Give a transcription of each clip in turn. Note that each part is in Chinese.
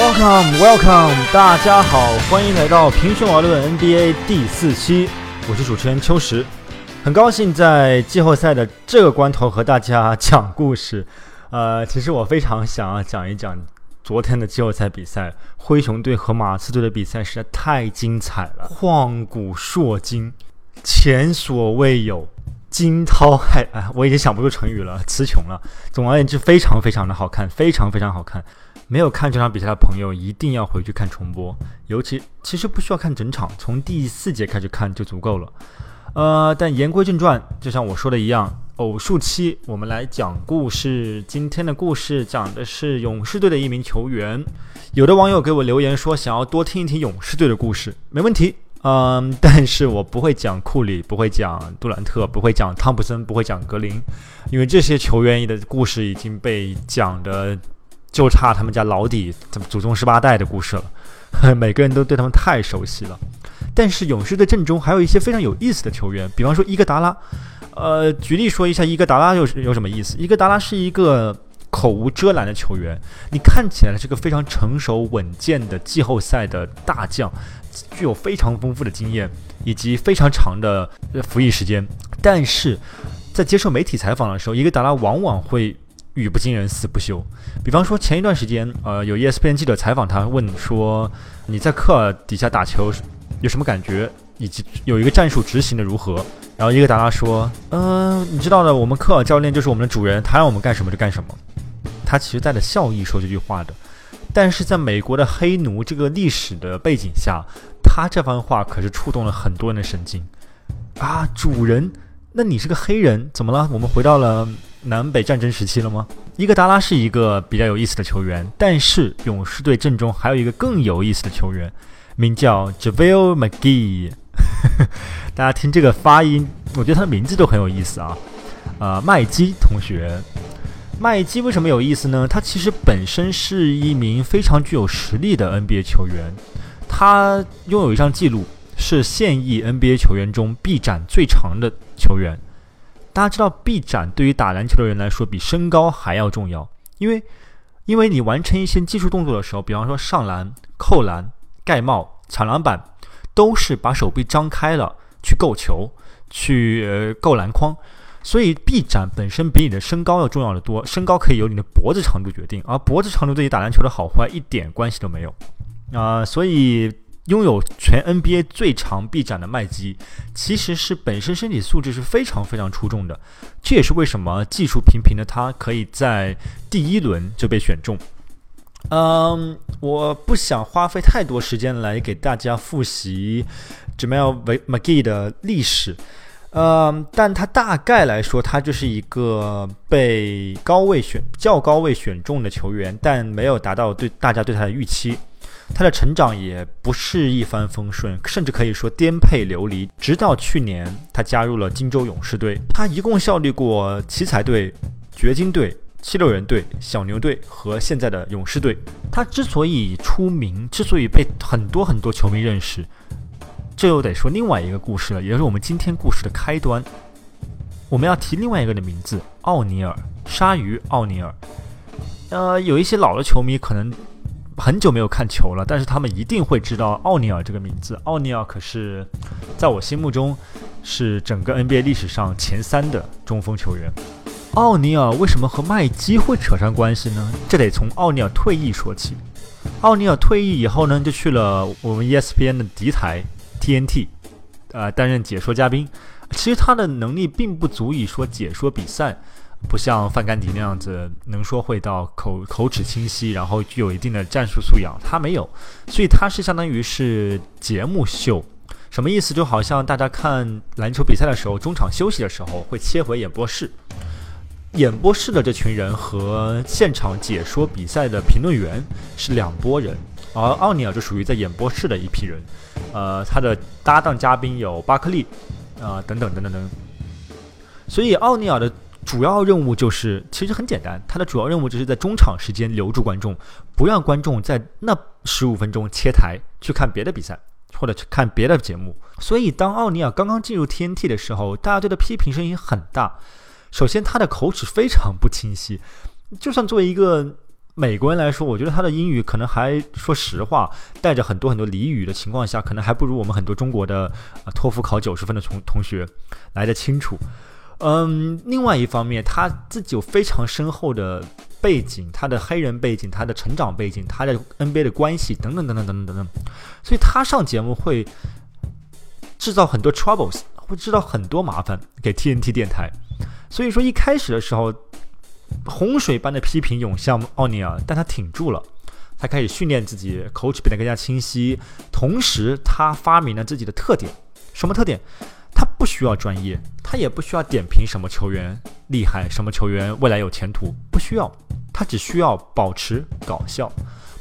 Welcome, welcome，大家好，欢迎来到平胸玩论 NBA 第四期，我是主持人秋实，很高兴在季后赛的这个关头和大家讲故事。呃，其实我非常想要讲一讲昨天的季后赛比赛，灰熊队和马刺队的比赛实在太精彩了，旷古烁今，前所未有。惊涛骇哎，我已经想不出成语了，词穷了。总而言之，非常非常的好看，非常非常好看。没有看这场比赛的朋友，一定要回去看重播。尤其其实不需要看整场，从第四节开始看就足够了。呃，但言归正传，就像我说的一样，偶数期我们来讲故事。今天的故事讲的是勇士队的一名球员。有的网友给我留言说，想要多听一听勇士队的故事，没问题。嗯，但是我不会讲库里，不会讲杜兰特，不会讲汤普森，不会讲格林，因为这些球员的故事已经被讲的就差他们家老底，祖宗十八代的故事了，每个人都对他们太熟悉了。但是勇士队阵中还有一些非常有意思的球员，比方说伊戈达拉。呃，举例说一下伊戈达拉有有什么意思？伊戈达拉是一个。口无遮拦的球员，你看起来是个非常成熟稳健的季后赛的大将，具有非常丰富的经验以及非常长的服役时间。但是在接受媒体采访的时候，伊戈达拉往往会语不惊人死不休。比方说前一段时间，呃，有 ESPN 记者采访他，问说你在科尔底下打球有什么感觉，以及有一个战术执行的如何？然后伊戈达拉说，嗯，你知道的，我们科尔教练就是我们的主人，他让我们干什么就干什么。他其实带着笑意说这句话的，但是在美国的黑奴这个历史的背景下，他这番话可是触动了很多人的神经啊！主人，那你是个黑人，怎么了？我们回到了南北战争时期了吗？伊戈达拉是一个比较有意思的球员，但是勇士队阵中还有一个更有意思的球员，名叫 Javale McGee。大家听这个发音，我觉得他的名字都很有意思啊！啊，麦基同学。麦基为什么有意思呢？他其实本身是一名非常具有实力的 NBA 球员，他拥有一项记录，是现役 NBA 球员中臂展最长的球员。大家知道，臂展对于打篮球的人来说比身高还要重要，因为因为你完成一些技术动作的时候，比方说上篮、扣篮、盖帽、抢篮板，都是把手臂张开了去够球，去呃够篮筐。所以臂展本身比你的身高要重要的多，身高可以由你的脖子长度决定，而脖子长度对于打篮球的好坏一点关系都没有啊。所以拥有全 NBA 最长臂展的麦基，其实是本身身体素质是非常非常出众的。这也是为什么技术平平的他可以在第一轮就被选中。嗯，我不想花费太多时间来给大家复习 Jamal McGee 的历史。呃，但他大概来说，他就是一个被高位选、较高位选中的球员，但没有达到对大家对他的预期。他的成长也不是一帆风顺，甚至可以说颠沛流离。直到去年，他加入了金州勇士队，他一共效力过奇才队、掘金队、七六人队、小牛队和现在的勇士队。他之所以出名，之所以被很多很多球迷认识。这又得说另外一个故事了，也就是我们今天故事的开端。我们要提另外一个的名字——奥尼尔，鲨鱼奥尼尔。呃，有一些老的球迷可能很久没有看球了，但是他们一定会知道奥尼尔这个名字。奥尼尔可是在我心目中是整个 NBA 历史上前三的中锋球员。奥尼尔为什么和麦基会扯上关系呢？这得从奥尼尔退役说起。奥尼尔退役以后呢，就去了我们 ESPN 的敌台。TNT，呃，担任解说嘉宾。其实他的能力并不足以说解说比赛，不像范甘迪那样子能说会道、口口齿清晰，然后具有一定的战术素养。他没有，所以他是相当于是节目秀。什么意思？就好像大家看篮球比赛的时候，中场休息的时候会切回演播室，演播室的这群人和现场解说比赛的评论员是两拨人。而奥尼尔就属于在演播室的一批人，呃，他的搭档嘉宾有巴克利，啊，等等等等等。所以奥尼尔的主要任务就是，其实很简单，他的主要任务就是在中场时间留住观众，不让观众在那十五分钟切台去看别的比赛或者去看别的节目。所以当奥尼尔刚刚进入 TNT 的时候，大家对他批评声音很大。首先，他的口齿非常不清晰，就算作为一个。美国人来说，我觉得他的英语可能还说实话，带着很多很多俚语的情况下，可能还不如我们很多中国的托福考九十分的同同学来的清楚。嗯，另外一方面，他自己有非常深厚的背景，他的黑人背景，他的成长背景，他的 NBA 的关系等等等等等等等等，所以他上节目会制造很多 troubles，会制造很多麻烦给 TNT 电台。所以说一开始的时候，洪水般的批评涌向奥尼尔，但他挺住了，他开始训练自己，口齿变得更加清晰，同时他发明了自己的特点，什么特点？不需要专业，他也不需要点评什么球员厉害，什么球员未来有前途，不需要，他只需要保持搞笑，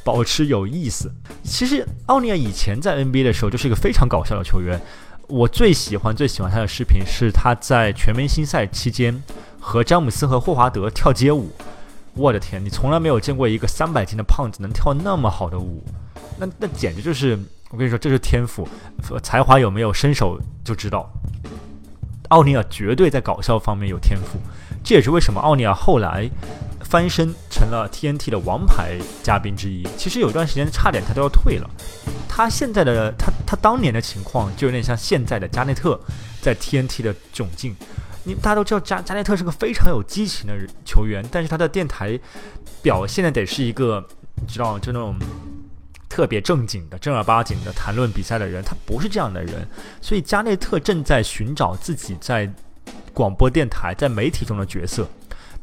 保持有意思。其实奥尼尔以前在 NBA 的时候就是一个非常搞笑的球员，我最喜欢最喜欢他的视频是他在全明星赛期间和詹姆斯和霍华德跳街舞。我的天，你从来没有见过一个三百斤的胖子能跳那么好的舞，那那简直就是。我跟你说，这是天赋，才华有没有，伸手就知道。奥尼尔绝对在搞笑方面有天赋，这也是为什么奥尼尔后来翻身成了 TNT 的王牌嘉宾之一。其实有一段时间差点他都要退了。他现在的他他当年的情况就有点像现在的加内特在 TNT 的窘境。你大家都知道加加内特是个非常有激情的球员，但是他的电台表现的得是一个，你知道就那种。特别正经的、正儿八经的谈论比赛的人，他不是这样的人。所以加内特正在寻找自己在广播电台、在媒体中的角色。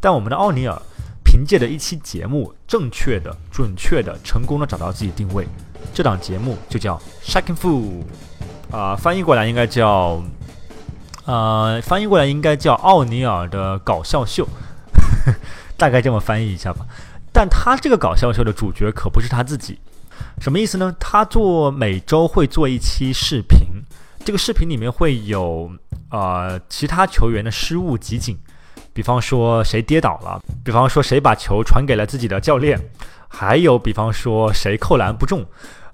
但我们的奥尼尔凭借着一期节目，正确的、准确的、成功的找到自己定位。这档节目就叫《Shaking Fool》，啊，翻译过来应该叫，呃，翻译过来应该叫奥尼尔的搞笑秀，大概这么翻译一下吧。但他这个搞笑秀的主角可不是他自己。什么意思呢？他做每周会做一期视频，这个视频里面会有呃其他球员的失误集锦，比方说谁跌倒了，比方说谁把球传给了自己的教练，还有比方说谁扣篮不中，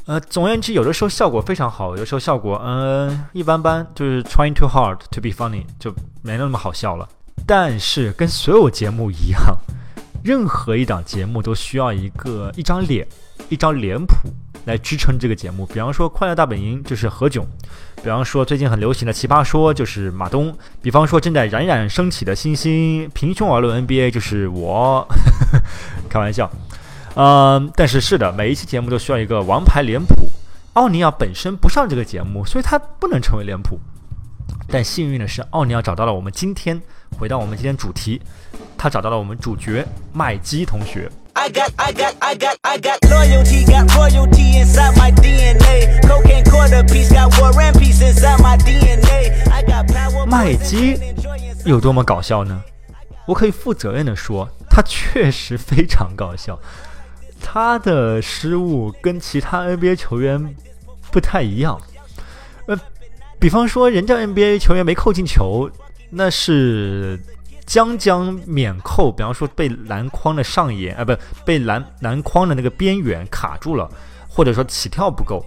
呃，总而言之，有的时候效果非常好，有的时候效果嗯一般般，就是 trying too hard to be funny 就没那么好笑了。但是跟所有节目一样，任何一档节目都需要一个一张脸。一张脸谱来支撑这个节目，比方说《快乐大本营》就是何炅，比方说最近很流行的《奇葩说》就是马东，比方说正在冉冉升起的新星《平胸而论 NBA》就是我，开玩笑，嗯，但是是的，每一期节目都需要一个王牌脸谱。奥尼尔本身不上这个节目，所以他不能成为脸谱。但幸运的是，奥尼尔找到了我们今天回到我们今天主题，他找到了我们主角麦基同学。I got, I got, I got, I got loyalty, got royalty inside my DNA. Cocaine quarter piece, got war and peace inside my DNA. I got power. 麦基有多么搞笑呢？我可以负责任的说，他确实非常搞笑。他的失误跟其他 NBA 球员不太一样。呃，比方说，人家 NBA 球员没扣进球，那是。将将免扣，比方说被篮筐的上沿啊，不被篮篮筐的那个边缘卡住了，或者说起跳不够，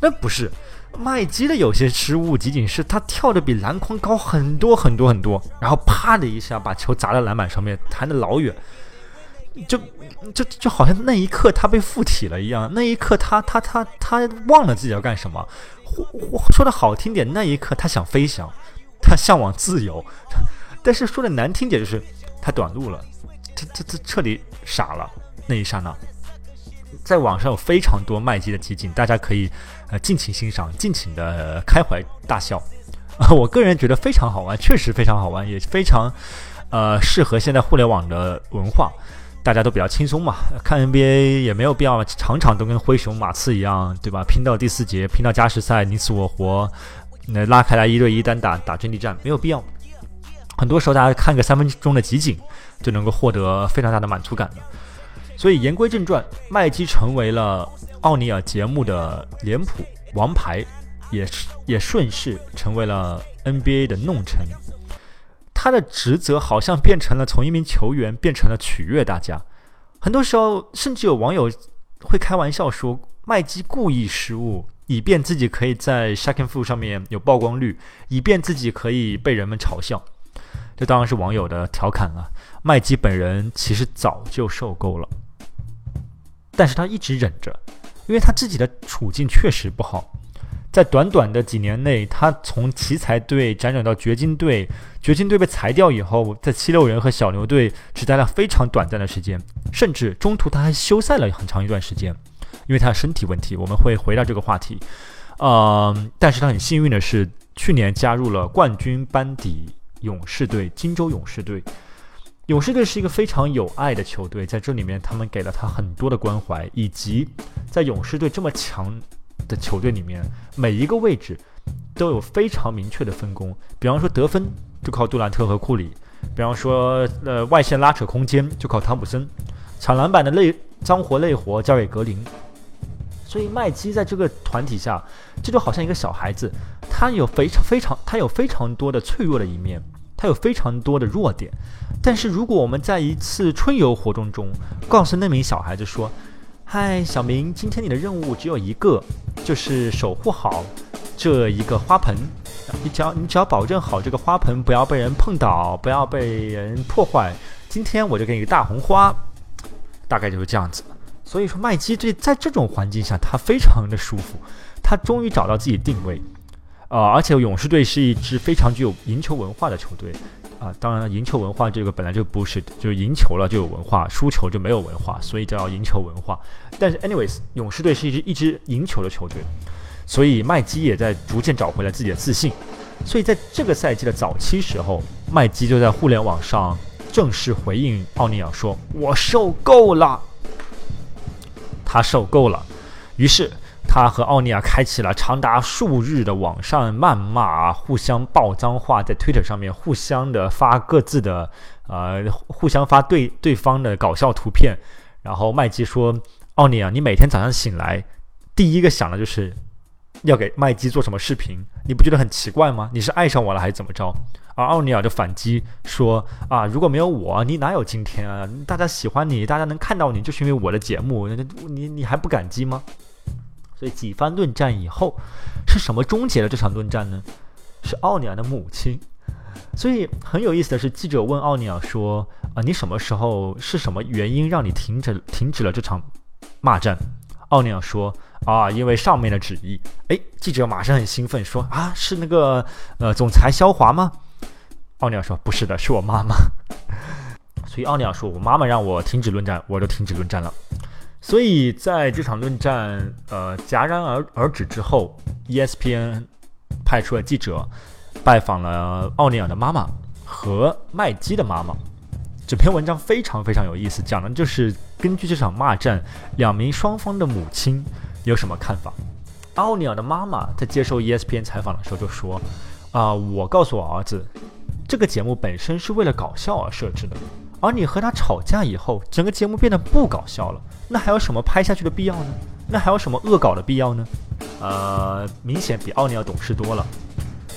那不是麦基的有些失误，仅仅是他跳的比篮筐高很多很多很多，然后啪的一下把球砸在篮板上面，弹的老远，就就就好像那一刻他被附体了一样，那一刻他他他他忘了自己要干什么，说的好听点，那一刻他想飞翔，他向往自由。但是说的难听点，就是他短路了，他他他彻底傻了。那一刹那，在网上有非常多麦基的集锦，大家可以呃尽情欣赏，尽情的开怀大笑。啊，我个人觉得非常好玩，确实非常好玩，也非常呃适合现在互联网的文化，大家都比较轻松嘛。看 NBA 也没有必要场场都跟灰熊、马刺一样，对吧？拼到第四节，拼到加时赛，你死我活，那拉开来一对一单打打阵地战，没有必要。很多时候，大家看个三分钟的集锦，就能够获得非常大的满足感了。所以言归正传，麦基成为了奥尼尔节目的脸谱王牌，也是也顺势成为了 NBA 的弄臣。他的职责好像变成了从一名球员变成了取悦大家。很多时候，甚至有网友会开玩笑说，麦基故意失误，以便自己可以在 s h a k i n g f o o 上面有曝光率，以便自己可以被人们嘲笑。这当然是网友的调侃了。麦基本人其实早就受够了。但是他一直忍着，因为他自己的处境确实不好。在短短的几年内，他从奇才队辗转到掘金队，掘金队被裁掉以后，在七六人和小牛队只待了非常短暂的时间，甚至中途他还休赛了很长一段时间，因为他的身体问题。我们会回到这个话题，嗯，但是他很幸运的是，去年加入了冠军班底勇士队，金州勇士队。勇士队是一个非常有爱的球队，在这里面他们给了他很多的关怀，以及在勇士队这么强。的球队里面，每一个位置都有非常明确的分工。比方说得分就靠杜兰特和库里，比方说呃外线拉扯空间就靠汤普森，抢篮板的累脏活累活交给格林。所以麦基在这个团体下，这就好像一个小孩子，他有非常非常他有非常多的脆弱的一面，他有非常多的弱点。但是如果我们在一次春游活动中告诉那名小孩子说，嗨，小明，今天你的任务只有一个，就是守护好这一个花盆。你只要你只要保证好这个花盆不要被人碰倒，不要被人破坏。今天我就给你个大红花，大概就是这样子。所以说，麦基这在这种环境下，他非常的舒服，他终于找到自己定位。呃，而且勇士队是一支非常具有赢球文化的球队。啊，当然了，赢球文化这个本来就不是，就是赢球了就有文化，输球就没有文化，所以叫赢球文化。但是，anyways，勇士队是一支一支赢球的球队，所以麦基也在逐渐找回了自己的自信。所以在这个赛季的早期时候，麦基就在互联网上正式回应奥尼尔说：“我受够了。”他受够了，于是。他和奥尼尔开启了长达数日的网上谩骂，互相爆脏话，在 Twitter 上面互相的发各自的，呃，互相发对对方的搞笑图片。然后麦基说：“奥尼尔，你每天早上醒来，第一个想的就是要给麦基做什么视频，你不觉得很奇怪吗？你是爱上我了还是怎么着？”而奥尼尔就反击说：“啊，如果没有我，你哪有今天啊？大家喜欢你，大家能看到你，就是因为我的节目，你你还不感激吗？”所以几番论战以后，是什么终结了这场论战呢？是奥尼尔的母亲。所以很有意思的是，记者问奥尼尔说：“啊，你什么时候是什么原因让你停止停止了这场骂战？”奥尼尔说：“啊，因为上面的旨意。”哎，记者马上很兴奋说：“啊，是那个呃总裁肖华吗？”奥尼尔说：“不是的，是我妈妈。”所以奥尼尔说：“我妈妈让我停止论战，我就停止论战了。”所以在这场论战呃戛然而而止之后，ESPN 派出了记者拜访了奥尼尔的妈妈和麦基的妈妈。这篇文章非常非常有意思，讲的就是根据这场骂战，两名双方的母亲有什么看法。奥尼尔的妈妈在接受 ESPN 采访的时候就说：“啊，我告诉我儿子，这个节目本身是为了搞笑而设置的，而你和他吵架以后，整个节目变得不搞笑了。”那还有什么拍下去的必要呢？那还有什么恶搞的必要呢？呃，明显比奥尼尔懂事多了。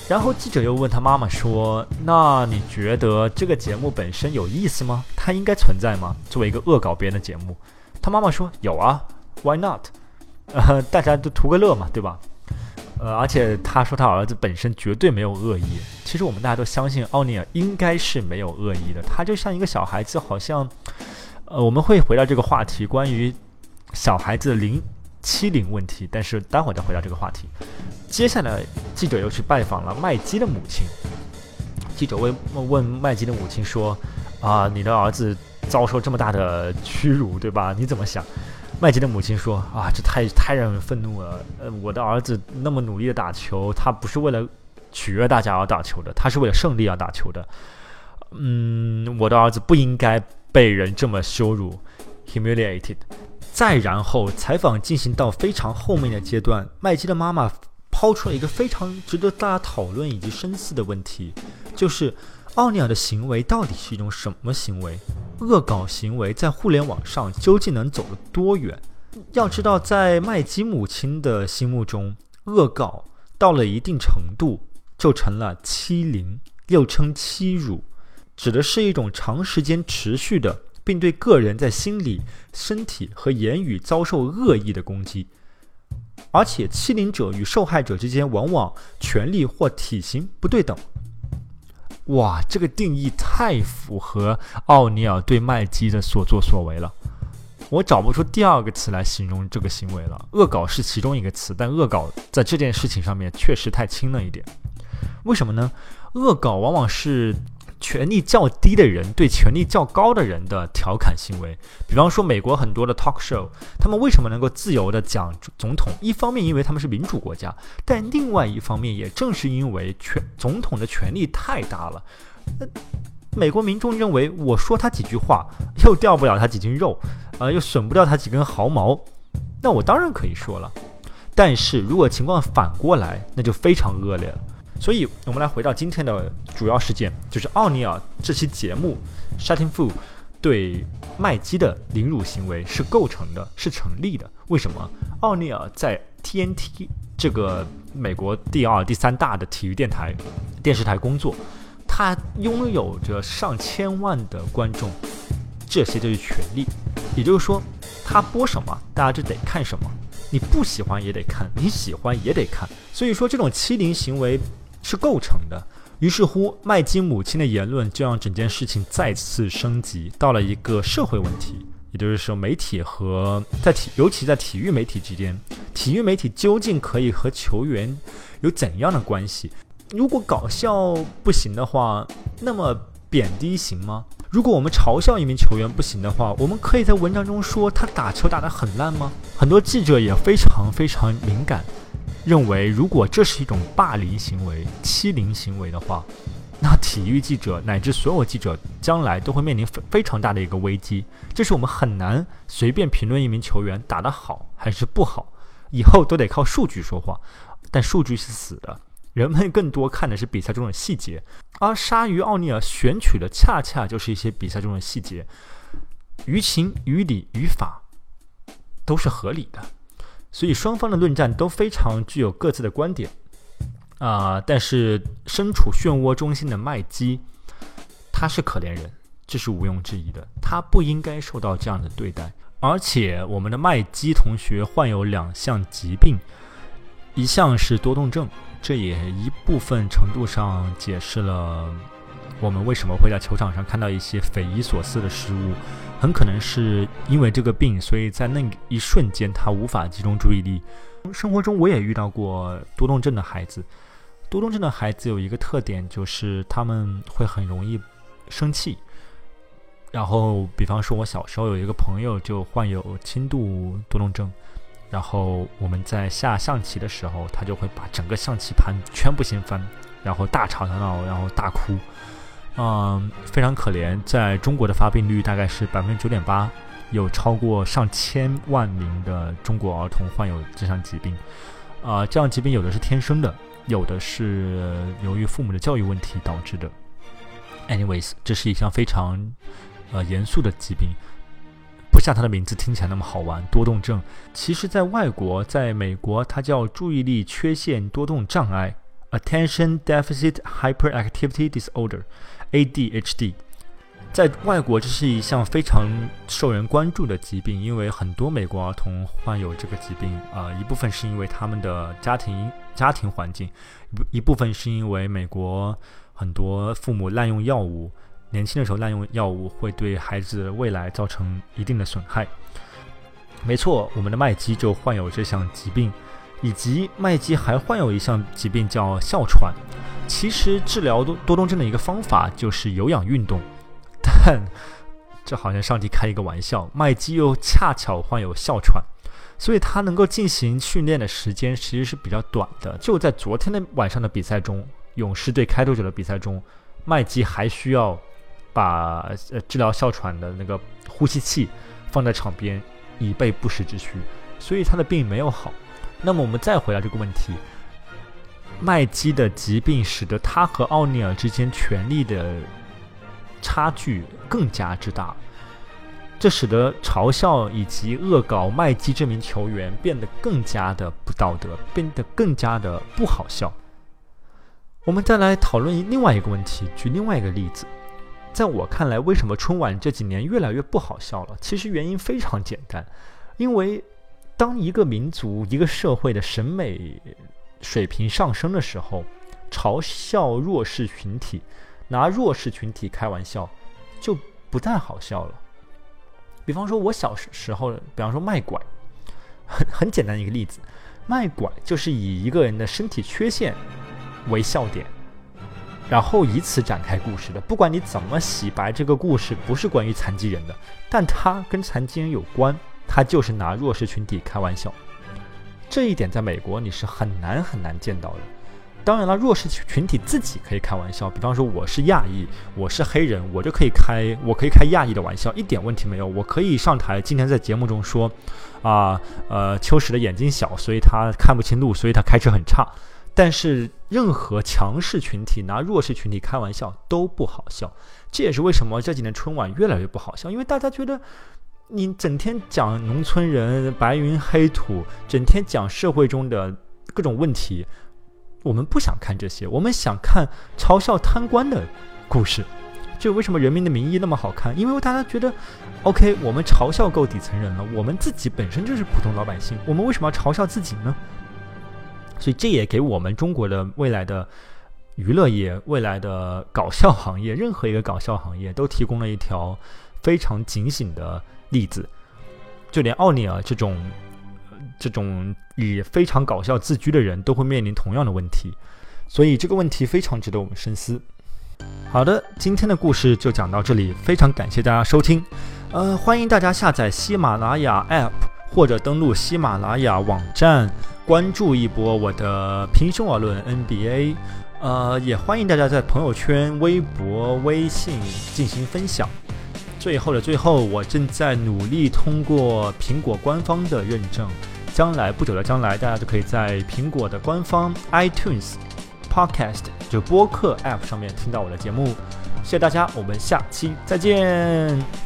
然后记者又问他妈妈说：“那你觉得这个节目本身有意思吗？它应该存在吗？作为一个恶搞别人的节目？”他妈妈说：“有啊，Why not？呃，大家都图个乐嘛，对吧？呃，而且他说他儿子本身绝对没有恶意。其实我们大家都相信奥尼尔应该是没有恶意的。他就像一个小孩子，好像……呃，我们会回到这个话题，关于小孩子零欺凌问题，但是待会儿再回到这个话题。接下来，记者又去拜访了麦基的母亲。记者问问麦基的母亲说：“啊，你的儿子遭受这么大的屈辱，对吧？你怎么想？”麦基的母亲说：“啊，这太太让人愤怒了。呃，我的儿子那么努力的打球，他不是为了取悦大家而打球的，他是为了胜利而打球的。嗯，我的儿子不应该。”被人这么羞辱，humiliated。再然后，采访进行到非常后面的阶段，麦基的妈妈抛出了一个非常值得大家讨论以及深思的问题，就是奥尼尔的行为到底是一种什么行为？恶搞行为在互联网上究竟能走得多远？要知道，在麦基母亲的心目中，恶搞到了一定程度就成了欺凌，又称欺辱。指的是一种长时间持续的，并对个人在心理、身体和言语遭受恶意的攻击，而且欺凌者与受害者之间往往权力或体型不对等。哇，这个定义太符合奥尼尔对麦基的所作所为了。我找不出第二个词来形容这个行为了。恶搞是其中一个词，但恶搞在这件事情上面确实太轻了一点。为什么呢？恶搞往往是权力较低的人对权力较高的人的调侃行为。比方说，美国很多的 talk show，他们为什么能够自由的讲总统？一方面因为他们是民主国家，但另外一方面也正是因为权总统的权力太大了。那美国民众认为，我说他几句话，又掉不了他几斤肉，呃，又损不掉他几根毫毛，那我当然可以说了。但是如果情况反过来，那就非常恶劣了。所以，我们来回到今天的主要事件，就是奥尼尔这期节目，Shutting Fu 对麦基的凌辱行为是构成的，是成立的。为什么？奥尼尔在 TNT 这个美国第二、第三大的体育电台、电视台工作。他拥有着上千万的观众，这些就是权利。也就是说，他播什么，大家就得看什么。你不喜欢也得看，你喜欢也得看。所以说，这种欺凌行为是构成的。于是乎，麦基母亲的言论就让整件事情再次升级到了一个社会问题。也就是说，媒体和在体，尤其在体育媒体之间，体育媒体究竟可以和球员有怎样的关系？如果搞笑不行的话，那么贬低行吗？如果我们嘲笑一名球员不行的话，我们可以在文章中说他打球打得很烂吗？很多记者也非常非常敏感，认为如果这是一种霸凌行为、欺凌行为的话，那体育记者乃至所有记者将来都会面临非非常大的一个危机。这是我们很难随便评论一名球员打得好还是不好，以后都得靠数据说话，但数据是死的。人们更多看的是比赛中的细节，而鲨鱼奥尼尔选取的恰恰就是一些比赛中的细节，于情于理于法都是合理的，所以双方的论战都非常具有各自的观点啊。但是身处漩涡中心的麦基，他是可怜人，这是毋庸置疑的，他不应该受到这样的对待。而且我们的麦基同学患有两项疾病，一项是多动症。这也一部分程度上解释了我们为什么会在球场上看到一些匪夷所思的失误，很可能是因为这个病，所以在那一瞬间他无法集中注意力。生活中我也遇到过多动症的孩子，多动症的孩子有一个特点，就是他们会很容易生气。然后，比方说，我小时候有一个朋友就患有轻度多动症。然后我们在下象棋的时候，他就会把整个象棋盘全部掀翻，然后大吵大闹，然后大哭，嗯，非常可怜。在中国的发病率大概是百分之九点八，有超过上千万名的中国儿童患有这项疾病。啊，这样疾病有的是天生的，有的是由于父母的教育问题导致的。Anyways，这是一项非常呃严肃的疾病。不像它的名字听起来那么好玩，多动症。其实，在外国，在美国，它叫注意力缺陷多动障碍 （Attention Deficit Hyperactivity Disorder） ADHD。在外国，这是一项非常受人关注的疾病，因为很多美国儿童患有这个疾病。啊，一部分是因为他们的家庭家庭环境，一部分是因为美国很多父母滥用药物。年轻的时候滥用药物会对孩子未来造成一定的损害。没错，我们的麦基就患有这项疾病，以及麦基还患有一项疾病叫哮喘。其实治疗多多动症的一个方法就是有氧运动，但这好像上帝开一个玩笑，麦基又恰巧患有哮喘，所以他能够进行训练的时间其实是比较短的。就在昨天的晚上的比赛中，勇士队开拓者的比赛中，麦基还需要。把呃治疗哮喘的那个呼吸器放在场边，以备不时之需，所以他的病没有好。那么我们再回到这个问题，麦基的疾病使得他和奥尼尔之间权力的差距更加之大，这使得嘲笑以及恶搞麦基这名球员变得更加的不道德，变得更加的不好笑。我们再来讨论另外一个问题，举另外一个例子。在我看来，为什么春晚这几年越来越不好笑了？其实原因非常简单，因为当一个民族、一个社会的审美水平上升的时候，嘲笑弱势群体、拿弱势群体开玩笑，就不再好笑了。比方说，我小时候，比方说卖拐，很很简单一个例子，卖拐就是以一个人的身体缺陷为笑点，然后以此展开故事的。不管你怎么洗白，这个故事不是关于残疾人的，但它跟残疾人有关，他就是拿弱势群体开玩笑。这一点在美国你是很难很难见到的。当然了，弱势群体自己可以开玩笑，比方说我是亚裔，我是黑人，我就可以开，我可以开亚裔的玩笑，一点问题没有。我可以上台，今天在节目中说，啊，呃，秋实的眼睛小，所以他看不清路，所以他开车很差。但是任何强势群体拿弱势群体开玩笑都不好笑，这也是为什么这几年春晚越来越不好笑，因为大家觉得你整天讲农村人白云黑土，整天讲社会中的各种问题。我们不想看这些，我们想看嘲笑贪官的故事。就为什么《人民的名义》那么好看？因为大家觉得，OK，我们嘲笑够底层人了，我们自己本身就是普通老百姓，我们为什么要嘲笑自己呢？所以这也给我们中国的未来的娱乐业、未来的搞笑行业，任何一个搞笑行业都提供了一条非常警醒的例子。就连奥尼尔这种。这种以非常搞笑自居的人都会面临同样的问题，所以这个问题非常值得我们深思。好的，今天的故事就讲到这里，非常感谢大家收听。呃，欢迎大家下载喜马拉雅 App 或者登录喜马拉雅网站，关注一波我的平胸而论 NBA。呃，也欢迎大家在朋友圈、微博、微信进行分享。最后的最后，我正在努力通过苹果官方的认证。将来不久的将来，大家就可以在苹果的官方 iTunes Podcast 就播客 App 上面听到我的节目。谢谢大家，我们下期再见。